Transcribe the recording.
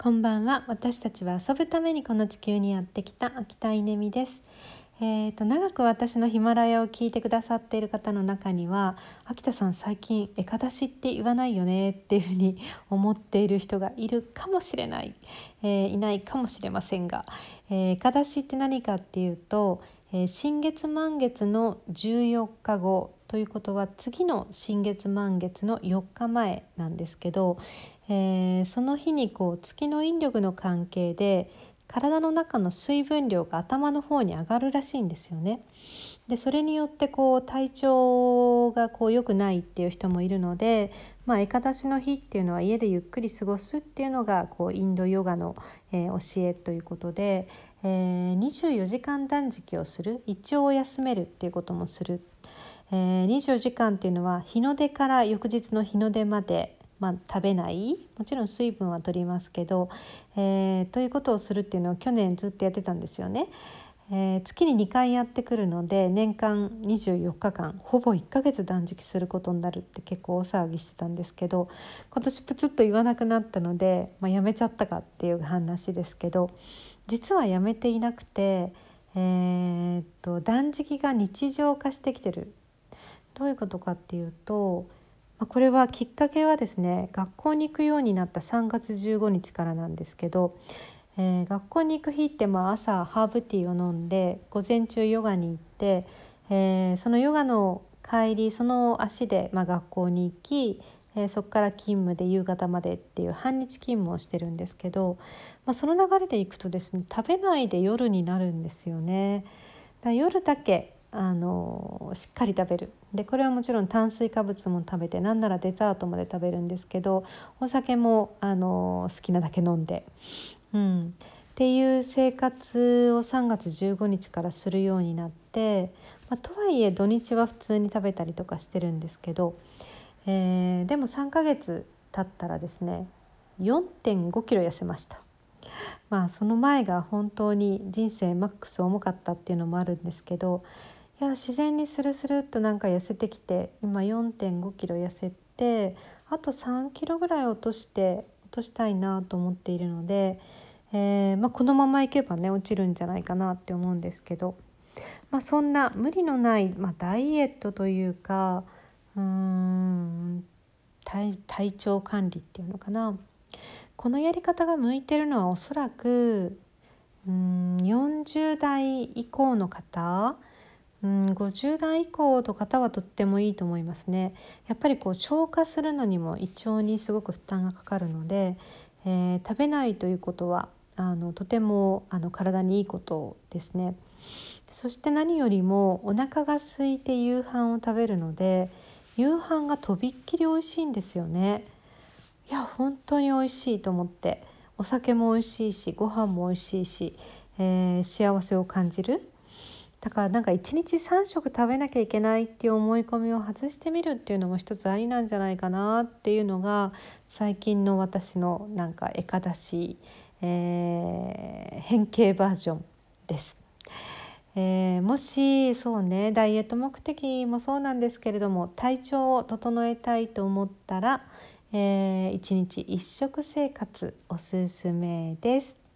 こんばんは。私たちは遊ぶためにこの地球にやってきた秋田稲美です。えーと、長く私のヒマラヤを聞いてくださっている方の中には秋田さん最近エカ出しって言わないよねっていうふうに 思っている人がいるかもしれない、えー、いないかもしれませんが、えー、エカ出しって何かっていうと、えー、新月満月の14日後ということは次の新月満月の4日前なんですけど、えー、その日にこう月の引力の関係で体の中の水分量が頭の方に上がるらしいんですよね。でそれによってこう体調がこう良くないっていう人もいるので、まあ、エカ出しの日っていうのは家でゆっくり過ごすっていうのがこうインドヨガの、えー、教えということで、えー、24時間断食をする。胃腸を休めるっていうこともする、えー、24時間っていうのは日の出から翌日の日の出までまあ、食べない。もちろん水分は取りますけど、えー、ということをするっていうのを去年ずっとやってたんですよね。えー、月に2回やってくるので年間24日間ほぼ1ヶ月断食することになるって結構大騒ぎしてたんですけど今年プツッと言わなくなったので、まあ、やめちゃったかっていう話ですけど実はやめていなくて、えー、と断食が日常化してきてる。どういうことかっていうとこれはきっかけはですね学校に行くようになった3月15日からなんですけど、えー、学校に行く日ってまあ朝ハーブティーを飲んで午前中ヨガに行って、えー、そのヨガの帰りその足でまあ学校に行き、えー、そこから勤務で夕方までっていう半日勤務をしてるんですけど、まあ、その流れで行くとですね食べないで夜になるんですよね。だ夜だけあのしっかり食べるでこれはもちろん炭水化物も食べてなんならデザートまで食べるんですけどお酒もあの好きなだけ飲んで、うん、っていう生活を3月15日からするようになって、まあ、とはいえ土日は普通に食べたりとかしてるんですけど、えー、でも3ヶ月経ったらですね4.5キロ痩せました。まあその前が本当に人生マックス重かったっていうのもあるんですけどいや自然にスルスルっとなんか痩せてきて今4 5キロ痩せてあと3キロぐらい落として落としたいなと思っているので、えー、まあ、このままいけばね落ちるんじゃないかなって思うんですけど、まあ、そんな無理のない、まあ、ダイエットというかうーん体調管理っていうのかな。このやり方が向いてるのはおそらくうん40代以降の方うん50代以降の方はとってもいいと思いますね。やっぱりこう消化するのにも胃腸にすごく負担がかかるので、えー、食べないということはあのとてもあの体にいいことですね。そして何よりもお腹が空いて夕飯を食べるので夕飯がとびっきり美味しいんですよね。いや本当に美味しいと思ってお酒も美味しいしご飯も美味しいし、えー、幸せを感じる。だからなんか一日3食食べなきゃいけないっていう思い込みを外してみるっていうのも一つありなんじゃないかなっていうのが最近の私のなんかエカ出し、えー、変形バージョンです。えー、もしそうねダイエット目的もそうなんですけれども体調を整えたいと思ったら、えー、1日1食生活おすすめです。